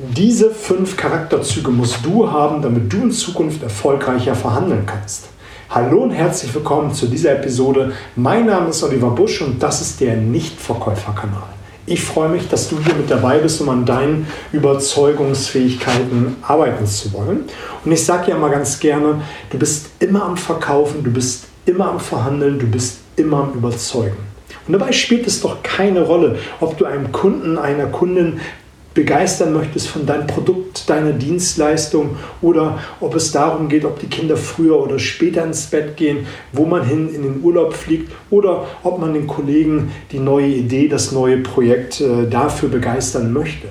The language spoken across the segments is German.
Diese fünf Charakterzüge musst du haben, damit du in Zukunft erfolgreicher verhandeln kannst. Hallo und herzlich willkommen zu dieser Episode. Mein Name ist Oliver Busch und das ist der Nichtverkäuferkanal. Ich freue mich, dass du hier mit dabei bist, um an deinen Überzeugungsfähigkeiten arbeiten zu wollen. Und ich sage ja immer ganz gerne, du bist immer am Verkaufen, du bist immer am Verhandeln, du bist immer am Überzeugen. Und dabei spielt es doch keine Rolle, ob du einem Kunden, einer Kundin begeistern möchtest von deinem Produkt, deiner Dienstleistung oder ob es darum geht, ob die Kinder früher oder später ins Bett gehen, wo man hin in den Urlaub fliegt oder ob man den Kollegen die neue Idee, das neue Projekt äh, dafür begeistern möchte.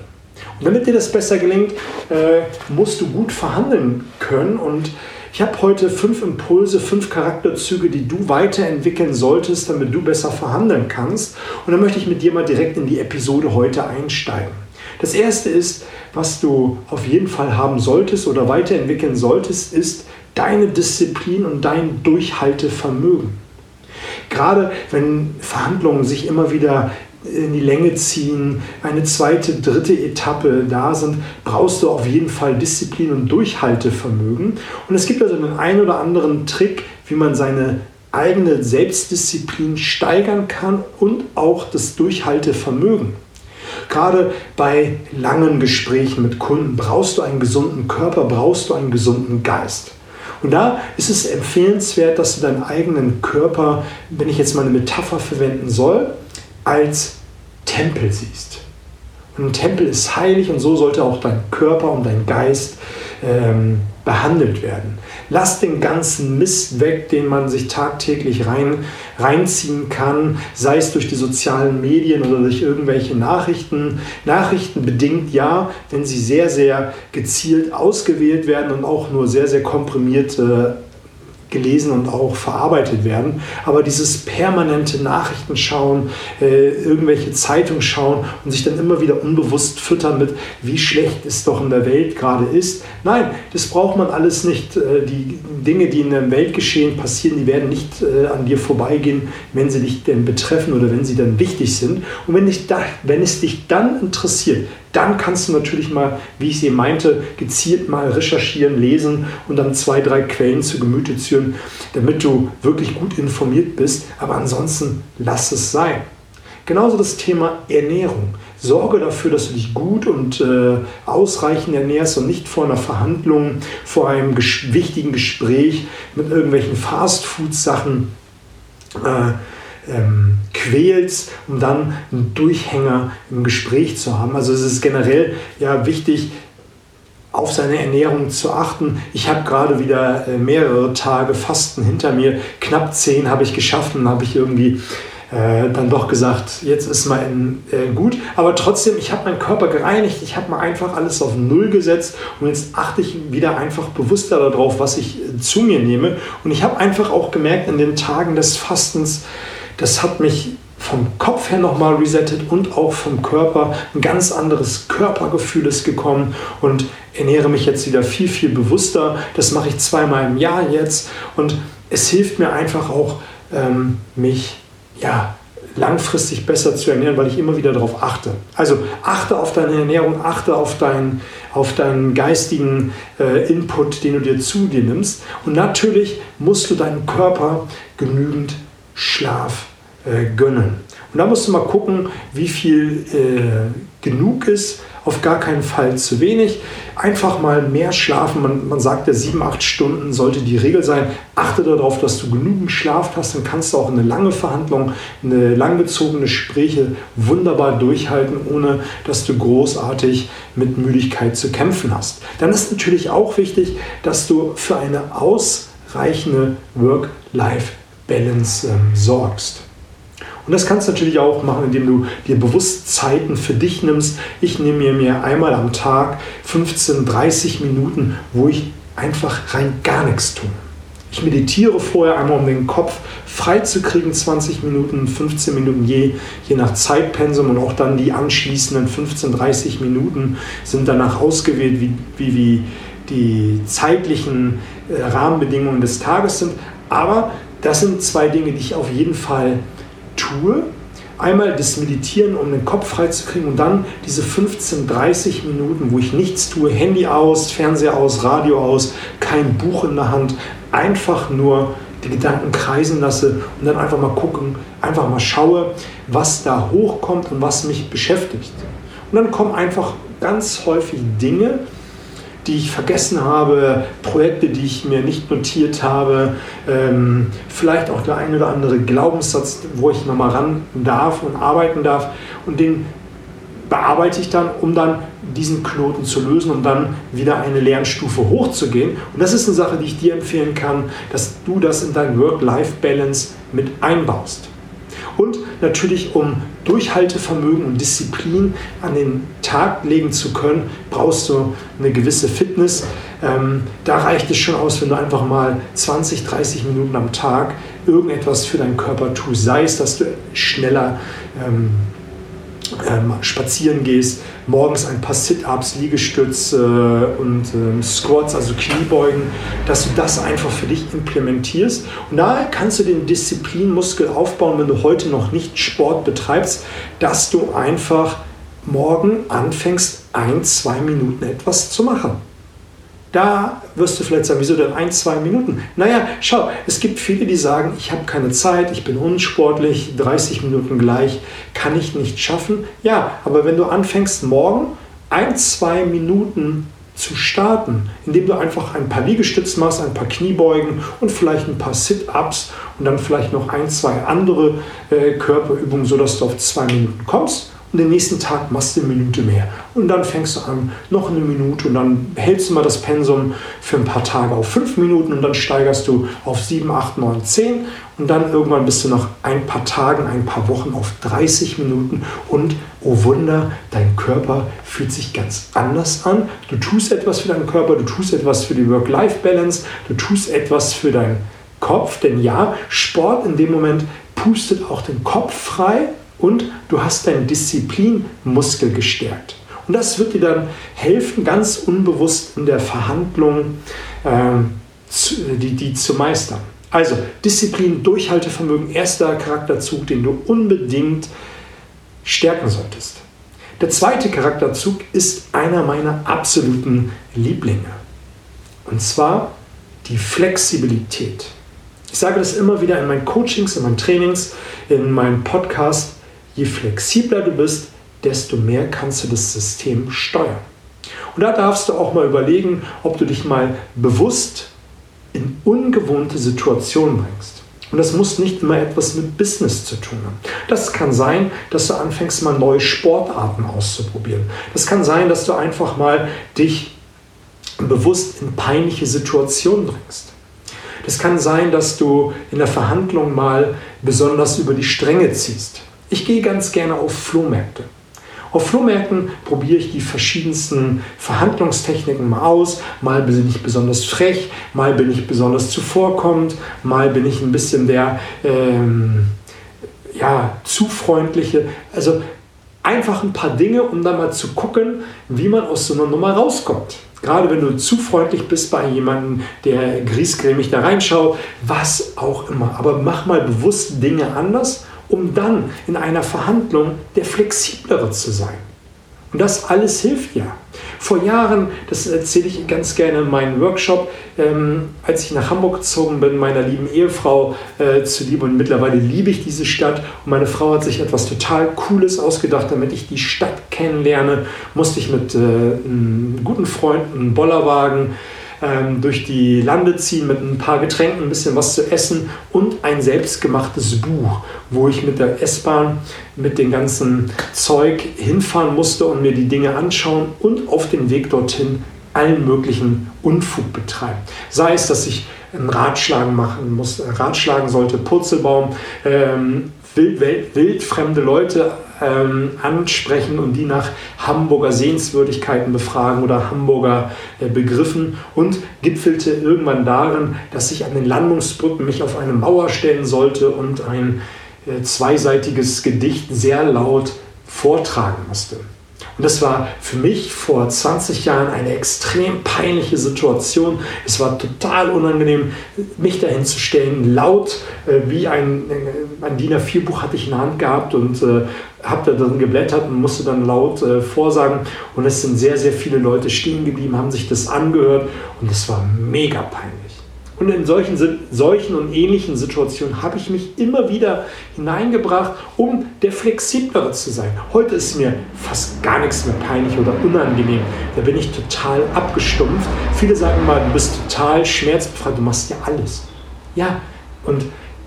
Und damit dir das besser gelingt, äh, musst du gut verhandeln können und ich habe heute fünf Impulse, fünf Charakterzüge, die du weiterentwickeln solltest, damit du besser verhandeln kannst. Und dann möchte ich mit dir mal direkt in die Episode heute einsteigen. Das erste ist, was du auf jeden Fall haben solltest oder weiterentwickeln solltest, ist deine Disziplin und dein Durchhaltevermögen. Gerade wenn Verhandlungen sich immer wieder in die Länge ziehen, eine zweite, dritte Etappe da sind, brauchst du auf jeden Fall Disziplin und Durchhaltevermögen. Und es gibt also einen ein oder anderen Trick, wie man seine eigene Selbstdisziplin steigern kann und auch das Durchhaltevermögen. Gerade bei langen Gesprächen mit Kunden brauchst du einen gesunden Körper, brauchst du einen gesunden Geist. Und da ist es empfehlenswert, dass du deinen eigenen Körper, wenn ich jetzt mal eine Metapher verwenden soll, als Tempel siehst. Und ein Tempel ist heilig und so sollte auch dein Körper und dein Geist ähm, behandelt werden. Lass den ganzen Mist weg, den man sich tagtäglich rein, reinziehen kann, sei es durch die sozialen Medien oder durch irgendwelche Nachrichten. Nachrichten bedingt ja, wenn sie sehr, sehr gezielt ausgewählt werden und auch nur sehr, sehr komprimiert äh, gelesen und auch verarbeitet werden. Aber dieses permanente Nachrichtenschauen, äh, irgendwelche Zeitungen schauen und sich dann immer wieder unbewusst füttern mit, wie schlecht es doch in der Welt gerade ist. Nein, das braucht man alles nicht. Äh, die Dinge, die in der Weltgeschehen passieren, die werden nicht äh, an dir vorbeigehen, wenn sie dich denn betreffen oder wenn sie dann wichtig sind. Und wenn, dich da, wenn es dich dann interessiert, dann kannst du natürlich mal, wie ich sie meinte, gezielt mal recherchieren, lesen und dann zwei, drei Quellen zu Gemüte führen, damit du wirklich gut informiert bist. Aber ansonsten lass es sein. Genauso das Thema Ernährung. Sorge dafür, dass du dich gut und äh, ausreichend ernährst und nicht vor einer Verhandlung, vor einem ges wichtigen Gespräch mit irgendwelchen Fastfood-Sachen äh, ähm, quälst, um dann einen Durchhänger im Gespräch zu haben. Also es ist generell ja wichtig, auf seine Ernährung zu achten. Ich habe gerade wieder äh, mehrere Tage Fasten hinter mir. Knapp zehn habe ich geschafft und habe ich irgendwie äh, dann doch gesagt, jetzt ist mal in, äh, gut. Aber trotzdem, ich habe meinen Körper gereinigt, ich habe mal einfach alles auf Null gesetzt und jetzt achte ich wieder einfach bewusster darauf, was ich äh, zu mir nehme. Und ich habe einfach auch gemerkt in den Tagen des Fastens, das hat mich vom Kopf her nochmal resettet und auch vom Körper. Ein ganz anderes Körpergefühl ist gekommen und ernähre mich jetzt wieder viel, viel bewusster. Das mache ich zweimal im Jahr jetzt und es hilft mir einfach auch, ähm, mich ja, langfristig besser zu ernähren, weil ich immer wieder darauf achte. Also achte auf deine Ernährung, achte auf deinen, auf deinen geistigen äh, Input, den du dir zu dir nimmst. Und natürlich musst du deinem Körper genügend Schlaf äh, gönnen. Und da musst du mal gucken, wie viel äh, genug ist. Auf gar keinen Fall zu wenig. Einfach mal mehr schlafen. Man, man sagt ja, sieben, acht Stunden sollte die Regel sein. Achte darauf, dass du genügend Schlaf hast. Dann kannst du auch eine lange Verhandlung, eine langgezogene Gespräche wunderbar durchhalten, ohne dass du großartig mit Müdigkeit zu kämpfen hast. Dann ist natürlich auch wichtig, dass du für eine ausreichende Work-Life-Balance ähm, sorgst. Und das kannst du natürlich auch machen, indem du dir bewusst Zeiten für dich nimmst. Ich nehme mir einmal am Tag 15, 30 Minuten, wo ich einfach rein gar nichts tue. Ich meditiere vorher einmal, um den Kopf frei zu kriegen, 20 Minuten, 15 Minuten je, je nach Zeitpensum und auch dann die anschließenden 15, 30 Minuten sind danach ausgewählt, wie, wie, wie die zeitlichen äh, Rahmenbedingungen des Tages sind. Aber das sind zwei Dinge, die ich auf jeden Fall tue. einmal das Meditieren, um den Kopf freizukriegen und dann diese 15, 30 Minuten, wo ich nichts tue, Handy aus, Fernseher aus, Radio aus, kein Buch in der Hand, einfach nur die Gedanken kreisen lasse und dann einfach mal gucken, einfach mal schaue, was da hochkommt und was mich beschäftigt. Und dann kommen einfach ganz häufig Dinge, die ich vergessen habe, Projekte, die ich mir nicht notiert habe, ähm, vielleicht auch der ein oder andere Glaubenssatz, wo ich nochmal ran darf und arbeiten darf. Und den bearbeite ich dann, um dann diesen Knoten zu lösen, um dann wieder eine Lernstufe hochzugehen. Und das ist eine Sache, die ich dir empfehlen kann, dass du das in dein Work-Life-Balance mit einbaust. Und natürlich, um Durchhaltevermögen und Disziplin an den Tag legen zu können, brauchst du eine gewisse Fitness. Ähm, da reicht es schon aus, wenn du einfach mal 20, 30 Minuten am Tag irgendetwas für deinen Körper tust. Sei es, dass du schneller ähm, ähm, spazieren gehst, morgens ein paar Sit-Ups, Liegestütze und ähm, Squats, also Kniebeugen, dass du das einfach für dich implementierst. Und da kannst du den Disziplinmuskel aufbauen, wenn du heute noch nicht Sport betreibst, dass du einfach morgen anfängst, ein, zwei Minuten etwas zu machen. Da wirst du vielleicht sagen, wieso denn ein, zwei Minuten? Naja, schau, es gibt viele, die sagen, ich habe keine Zeit, ich bin unsportlich, 30 Minuten gleich, kann ich nicht schaffen. Ja, aber wenn du anfängst, morgen ein, zwei Minuten zu starten, indem du einfach ein paar Liegestütze machst, ein paar Kniebeugen und vielleicht ein paar Sit-Ups und dann vielleicht noch ein, zwei andere äh, Körperübungen, sodass du auf zwei Minuten kommst und den nächsten Tag machst du eine Minute mehr. Und dann fängst du an, noch eine Minute. Und dann hältst du mal das Pensum für ein paar Tage auf fünf Minuten. Und dann steigerst du auf sieben, acht, neun, zehn. Und dann irgendwann bist du nach ein paar Tagen, ein paar Wochen auf 30 Minuten. Und oh Wunder, dein Körper fühlt sich ganz anders an. Du tust etwas für deinen Körper, du tust etwas für die Work-Life-Balance, du tust etwas für deinen Kopf, denn ja, Sport in dem Moment pustet auch den Kopf frei und du hast deinen Disziplinmuskel gestärkt. Und das wird dir dann helfen, ganz unbewusst in der Verhandlung äh, zu, die, die zu meistern. Also Disziplin, Durchhaltevermögen, erster Charakterzug, den du unbedingt stärken solltest. Der zweite Charakterzug ist einer meiner absoluten Lieblinge. Und zwar die Flexibilität. Ich sage das immer wieder in meinen Coachings, in meinen Trainings, in meinem Podcast je flexibler du bist, desto mehr kannst du das System steuern. Und da darfst du auch mal überlegen, ob du dich mal bewusst in ungewohnte Situationen bringst. Und das muss nicht immer etwas mit Business zu tun haben. Das kann sein, dass du anfängst, mal neue Sportarten auszuprobieren. Das kann sein, dass du einfach mal dich bewusst in peinliche Situationen bringst. Das kann sein, dass du in der Verhandlung mal besonders über die Stränge ziehst. Ich gehe ganz gerne auf Flohmärkte. Auf Flohmärkten probiere ich die verschiedensten Verhandlungstechniken mal aus. Mal bin ich besonders frech, mal bin ich besonders zuvorkommend, mal bin ich ein bisschen der ähm, ja, zu freundliche. Also einfach ein paar Dinge, um dann mal zu gucken, wie man aus so einer Nummer rauskommt. Gerade wenn du zu freundlich bist bei jemandem, der griesgrämig da reinschaut, was auch immer. Aber mach mal bewusst Dinge anders um dann in einer Verhandlung der flexiblere zu sein. Und das alles hilft ja. Vor Jahren, das erzähle ich ganz gerne in meinem Workshop, ähm, als ich nach Hamburg gezogen bin, meiner lieben Ehefrau äh, zuliebe und mittlerweile liebe ich diese Stadt. Und meine Frau hat sich etwas total Cooles ausgedacht, damit ich die Stadt kennenlerne, musste ich mit äh, einem guten Freund einen Bollerwagen ähm, durch die Lande ziehen mit ein paar Getränken, ein bisschen was zu essen und ein selbstgemachtes Buch, wo ich mit der S-Bahn mit dem ganzen Zeug hinfahren musste und mir die Dinge anschauen und auf dem Weg dorthin allen möglichen Unfug betreiben. Sei es, dass ich einen Ratschlagen machen muss, Ratschlagen sollte, Purzelbaum, ähm, wild, wild, wildfremde Leute ähm, ansprechen und die nach Hamburger Sehenswürdigkeiten befragen oder Hamburger äh, Begriffen und gipfelte irgendwann darin, dass ich an den Landungsbrücken mich auf eine Mauer stellen sollte und ein äh, zweiseitiges Gedicht sehr laut vortragen musste. Und das war für mich vor 20 Jahren eine extrem peinliche Situation. Es war total unangenehm, mich dahin zu stellen, laut äh, wie ein, äh, ein DIN A4-Buch hatte ich in der Hand gehabt und äh, habe da drin geblättert und musste dann laut äh, vorsagen. Und es sind sehr, sehr viele Leute stehen geblieben, haben sich das angehört und es war mega peinlich. Und in solchen, solchen und ähnlichen Situationen habe ich mich immer wieder hineingebracht, um der Flexiblere zu sein. Heute ist mir fast gar nichts mehr peinlich oder unangenehm. Da bin ich total abgestumpft. Viele sagen mal, du bist total schmerzbefreit, du machst ja alles. Ja, und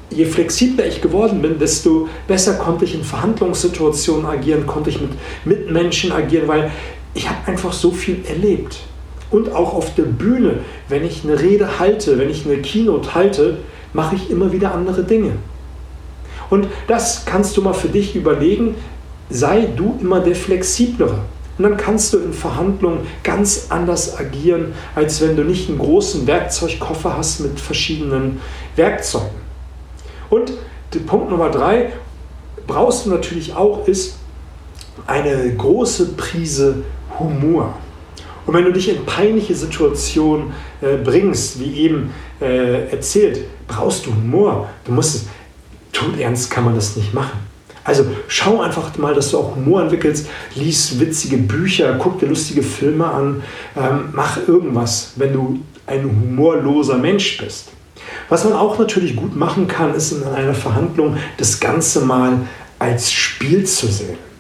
je flexibler ich geworden bin, desto besser konnte ich in Verhandlungssituationen agieren, konnte ich mit Mitmenschen agieren, weil ich habe einfach so viel erlebt und auch auf der Bühne, wenn ich eine Rede halte, wenn ich eine Keynote halte, mache ich immer wieder andere Dinge. Und das kannst du mal für dich überlegen, sei du immer der Flexiblere. Und dann kannst du in Verhandlungen ganz anders agieren, als wenn du nicht einen großen Werkzeugkoffer hast mit verschiedenen Werkzeugen. Und Punkt Nummer drei brauchst du natürlich auch, ist eine große Prise Humor. Und wenn du dich in peinliche Situationen äh, bringst, wie eben äh, erzählt, brauchst du Humor. Du musst es, tut ernst kann man das nicht machen. Also schau einfach mal, dass du auch Humor entwickelst, lies witzige Bücher, guck dir lustige Filme an, ähm, mach irgendwas, wenn du ein humorloser Mensch bist. Was man auch natürlich gut machen kann, ist in einer Verhandlung das Ganze mal als Spiel zu sehen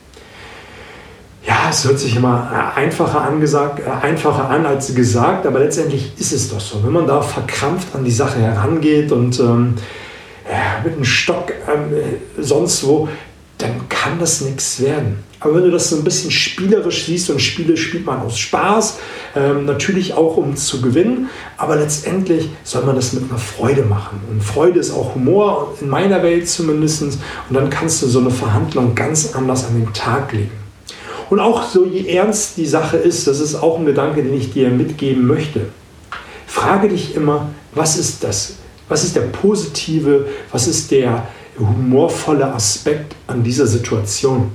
ja, es hört sich immer einfacher, angesagt, äh, einfacher an als gesagt, aber letztendlich ist es doch so. Wenn man da verkrampft an die Sache herangeht und ähm, ja, mit einem Stock äh, sonst wo, dann kann das nichts werden. Aber wenn du das so ein bisschen spielerisch siehst und Spiele spielt man aus Spaß, ähm, natürlich auch um zu gewinnen, aber letztendlich soll man das mit einer Freude machen. Und Freude ist auch Humor, in meiner Welt zumindest. Und dann kannst du so eine Verhandlung ganz anders an den Tag legen. Und auch so, je ernst die Sache ist, das ist auch ein Gedanke, den ich dir mitgeben möchte. Frage dich immer, was ist das? Was ist der positive, was ist der humorvolle Aspekt an dieser Situation?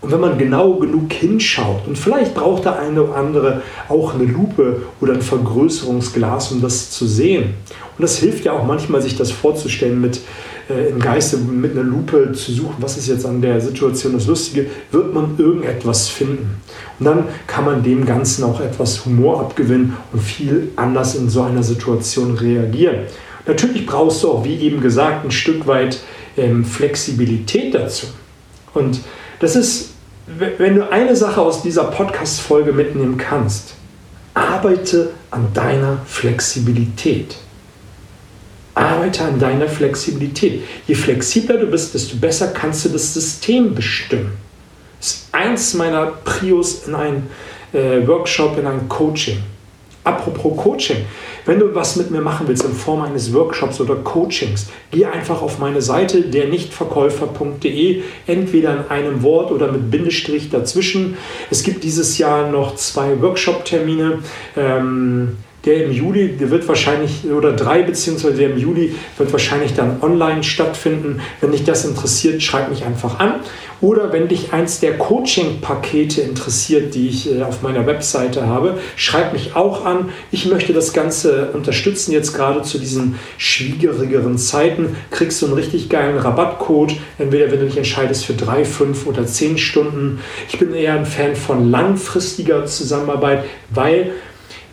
Und wenn man genau genug hinschaut, und vielleicht braucht der eine oder andere auch eine Lupe oder ein Vergrößerungsglas, um das zu sehen. Und das hilft ja auch manchmal, sich das vorzustellen mit äh, im Geiste mit einer Lupe zu suchen, was ist jetzt an der Situation das Lustige, wird man irgendetwas finden. Und dann kann man dem Ganzen auch etwas Humor abgewinnen und viel anders in so einer Situation reagieren. Natürlich brauchst du auch, wie eben gesagt, ein Stück weit ähm, Flexibilität dazu. Und das ist, wenn du eine Sache aus dieser Podcast-Folge mitnehmen kannst, arbeite an deiner Flexibilität. Arbeite an deiner Flexibilität. Je flexibler du bist, desto besser kannst du das System bestimmen. Das ist eins meiner Prios in einem äh, Workshop, in einem Coaching. Apropos Coaching, wenn du was mit mir machen willst in Form eines Workshops oder Coachings, geh einfach auf meine Seite dernichtverkäufer.de, entweder in einem Wort oder mit Bindestrich dazwischen. Es gibt dieses Jahr noch zwei Workshop-Termine. Ähm, der im Juli, der wird wahrscheinlich, oder drei beziehungsweise der im Juli wird wahrscheinlich dann online stattfinden. Wenn dich das interessiert, schreib mich einfach an. Oder wenn dich eins der Coaching-Pakete interessiert, die ich äh, auf meiner Webseite habe, schreib mich auch an. Ich möchte das Ganze unterstützen. Jetzt gerade zu diesen schwierigeren Zeiten kriegst du einen richtig geilen Rabattcode. Entweder wenn du dich entscheidest für drei, fünf oder zehn Stunden. Ich bin eher ein Fan von langfristiger Zusammenarbeit, weil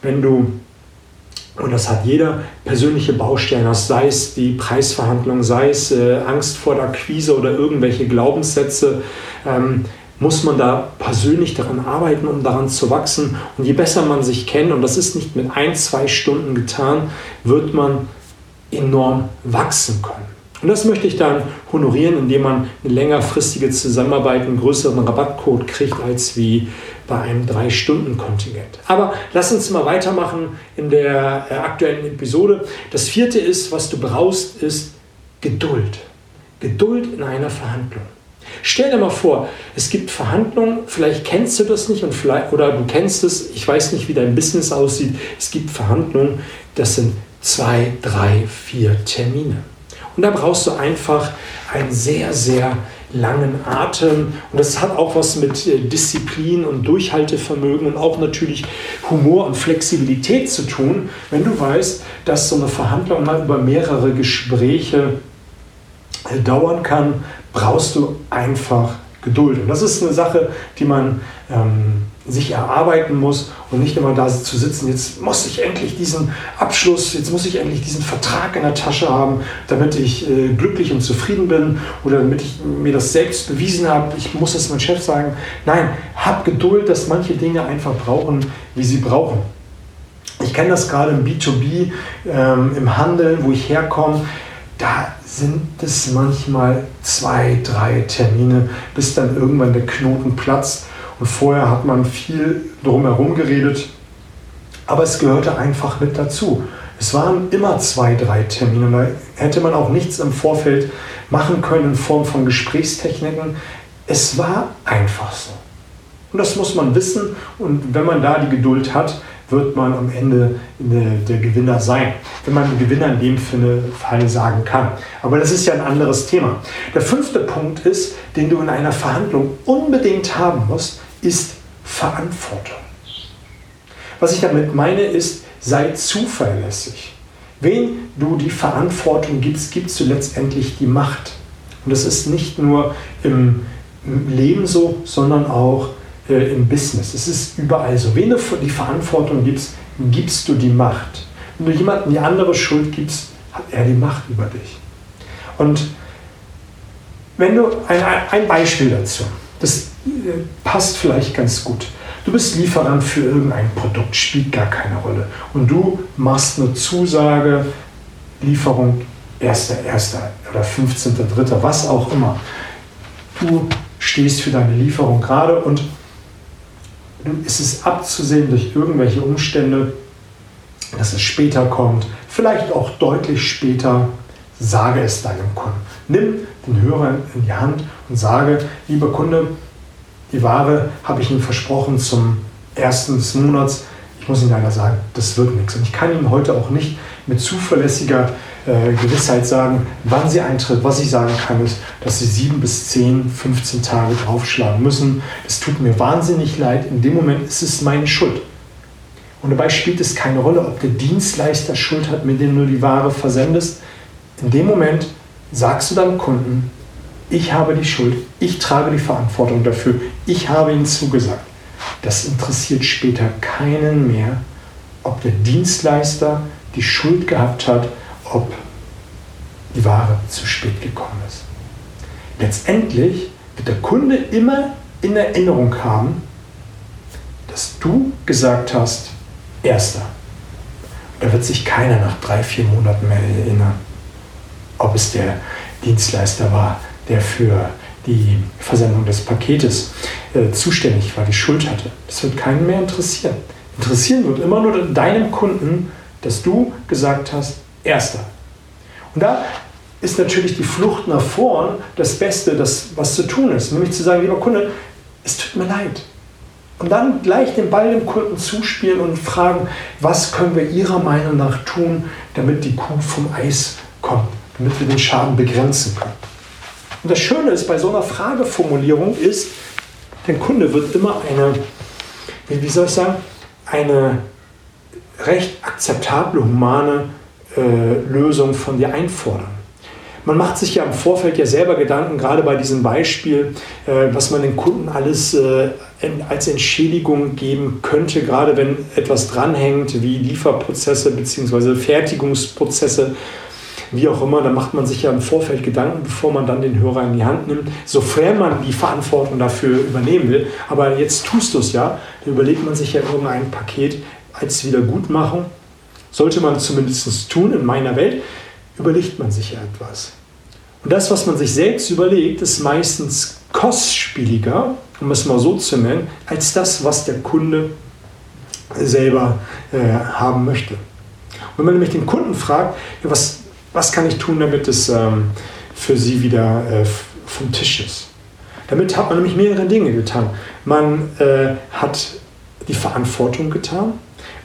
wenn du und das hat jeder persönliche Baustellen, sei es die Preisverhandlung, sei es äh, Angst vor der Akquise oder irgendwelche Glaubenssätze. Ähm, muss man da persönlich daran arbeiten, um daran zu wachsen. Und je besser man sich kennt, und das ist nicht mit ein, zwei Stunden getan, wird man enorm wachsen können. Und das möchte ich dann honorieren, indem man eine längerfristige Zusammenarbeit, einen größeren Rabattcode kriegt, als wie bei einem 3-Stunden-Kontingent. Aber lass uns mal weitermachen in der äh, aktuellen Episode. Das vierte ist, was du brauchst, ist Geduld. Geduld in einer Verhandlung. Stell dir mal vor, es gibt Verhandlungen, vielleicht kennst du das nicht und vielleicht, oder du kennst es, ich weiß nicht, wie dein Business aussieht. Es gibt Verhandlungen, das sind zwei, drei, vier Termine. Und da brauchst du einfach ein sehr, sehr langen Atem. Und das hat auch was mit äh, Disziplin und Durchhaltevermögen und auch natürlich Humor und Flexibilität zu tun, wenn du weißt, dass so eine Verhandlung mal über mehrere Gespräche äh, dauern kann, brauchst du einfach Geduld. Und das ist eine Sache, die man ähm, sich erarbeiten muss und nicht immer da zu sitzen, jetzt muss ich endlich diesen Abschluss, jetzt muss ich endlich diesen Vertrag in der Tasche haben, damit ich äh, glücklich und zufrieden bin oder damit ich mir das selbst bewiesen habe, ich muss es meinem Chef sagen. Nein, hab Geduld, dass manche Dinge einfach brauchen, wie sie brauchen. Ich kenne das gerade im B2B, ähm, im Handel, wo ich herkomme. Da sind es manchmal zwei, drei Termine, bis dann irgendwann der Knoten platzt. Und vorher hat man viel drumherum geredet, aber es gehörte einfach mit dazu. Es waren immer zwei, drei Termine. Da hätte man auch nichts im Vorfeld machen können in Form von Gesprächstechniken. Es war einfach so. Und das muss man wissen. Und wenn man da die Geduld hat, wird man am Ende der Gewinner sein, wenn man Gewinner in dem Fall sagen kann. Aber das ist ja ein anderes Thema. Der fünfte Punkt ist, den du in einer Verhandlung unbedingt haben musst, ist Verantwortung. Was ich damit meine, ist, sei zuverlässig. Wen du die Verantwortung gibst, gibst du letztendlich die Macht. Und das ist nicht nur im Leben so, sondern auch äh, im Business. Es ist überall so. Wen du die Verantwortung gibst, gibst du die Macht. Wenn du jemandem die andere Schuld gibst, hat er die Macht über dich. Und wenn du ein, ein Beispiel dazu, das äh, passt vielleicht ganz gut. Du bist Lieferant für irgendein Produkt, spielt gar keine Rolle. Und du machst eine Zusage, Lieferung 1.1. oder 15.3., was auch immer. Du stehst für deine Lieferung gerade und ist es abzusehen durch irgendwelche Umstände, dass es später kommt, vielleicht auch deutlich später, sage es deinem Kunden. Nimm den Hörer in die Hand und sage, lieber Kunde, die Ware habe ich Ihnen versprochen zum ersten des Monats. Ich muss Ihnen leider sagen, das wird nichts. Und ich kann Ihnen heute auch nicht mit zuverlässiger äh, Gewissheit sagen, wann sie eintritt. Was ich sagen kann, ist, dass sie sieben bis zehn, 15 Tage draufschlagen müssen. Es tut mir wahnsinnig leid. In dem Moment ist es meine Schuld. Und dabei spielt es keine Rolle, ob der Dienstleister Schuld hat, mit dem du die Ware versendest. In dem Moment sagst du deinem Kunden, ich habe die Schuld, ich trage die Verantwortung dafür, ich habe ihnen zugesagt. Das interessiert später keinen mehr, ob der Dienstleister die Schuld gehabt hat ob die Ware zu spät gekommen ist. Letztendlich wird der Kunde immer in Erinnerung haben, dass du gesagt hast, erster. Da wird sich keiner nach drei, vier Monaten mehr erinnern, ob es der Dienstleister war, der für die Versendung des Paketes äh, zuständig war, die Schuld hatte. Das wird keinen mehr interessieren. Interessieren wird immer nur deinem Kunden, dass du gesagt hast, Erster. Und da ist natürlich die Flucht nach vorn das Beste, das, was zu tun ist. Nämlich zu sagen, lieber Kunde, es tut mir leid. Und dann gleich den Ball dem Kunden zuspielen und fragen, was können wir Ihrer Meinung nach tun, damit die Kuh vom Eis kommt, damit wir den Schaden begrenzen können. Und das Schöne ist bei so einer Frageformulierung ist, der Kunde wird immer eine, wie soll ich sagen, eine recht akzeptable, humane äh, Lösung von dir einfordern. Man macht sich ja im Vorfeld ja selber Gedanken, gerade bei diesem Beispiel, äh, was man den Kunden alles äh, als Entschädigung geben könnte, gerade wenn etwas dranhängt, wie Lieferprozesse bzw. Fertigungsprozesse, wie auch immer, da macht man sich ja im Vorfeld Gedanken, bevor man dann den Hörer in die Hand nimmt, sofern man die Verantwortung dafür übernehmen will. Aber jetzt tust du es ja, da überlegt man sich ja irgendein Paket als Wiedergutmachung sollte man zumindest tun in meiner Welt, überlegt man sich ja etwas. Und das, was man sich selbst überlegt, ist meistens kostspieliger, um es mal so zu nennen, als das, was der Kunde selber äh, haben möchte. Und wenn man nämlich den Kunden fragt, ja, was, was kann ich tun, damit es ähm, für Sie wieder äh, vom Tisch ist? Damit hat man nämlich mehrere Dinge getan. Man äh, hat die Verantwortung getan,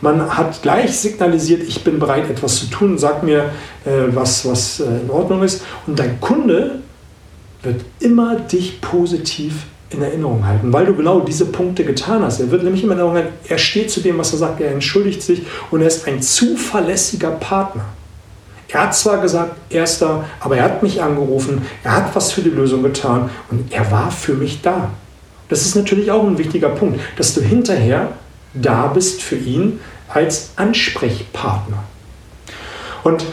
man hat gleich signalisiert, ich bin bereit, etwas zu tun, sag mir, äh, was, was äh, in Ordnung ist. Und dein Kunde wird immer dich positiv in Erinnerung halten, weil du genau diese Punkte getan hast. Er wird nämlich immer in Erinnerung halten, er steht zu dem, was er sagt, er entschuldigt sich und er ist ein zuverlässiger Partner. Er hat zwar gesagt, erster, aber er hat mich angerufen, er hat was für die Lösung getan und er war für mich da. Das ist natürlich auch ein wichtiger Punkt, dass du hinterher da bist für ihn als Ansprechpartner. Und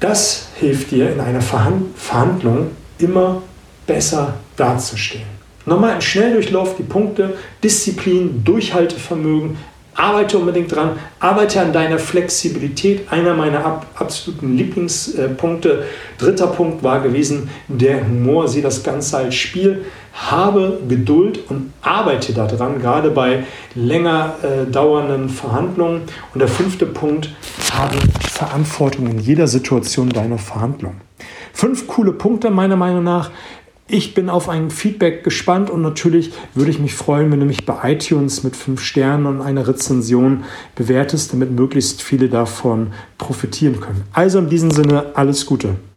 das hilft dir in einer Verhandlung immer besser dazustehen. Nochmal im Schnelldurchlauf die Punkte Disziplin, Durchhaltevermögen, arbeite unbedingt dran, arbeite an deiner Flexibilität. Einer meiner ab, absoluten Lieblingspunkte. Dritter Punkt war gewesen, der Humor, sieh das Ganze als Spiel. Habe Geduld und arbeite daran, gerade bei länger äh, dauernden Verhandlungen. Und der fünfte Punkt, habe Verantwortung in jeder Situation deiner Verhandlung. Fünf coole Punkte meiner Meinung nach. Ich bin auf ein Feedback gespannt und natürlich würde ich mich freuen, wenn du mich bei iTunes mit fünf Sternen und einer Rezension bewertest, damit möglichst viele davon profitieren können. Also in diesem Sinne alles Gute.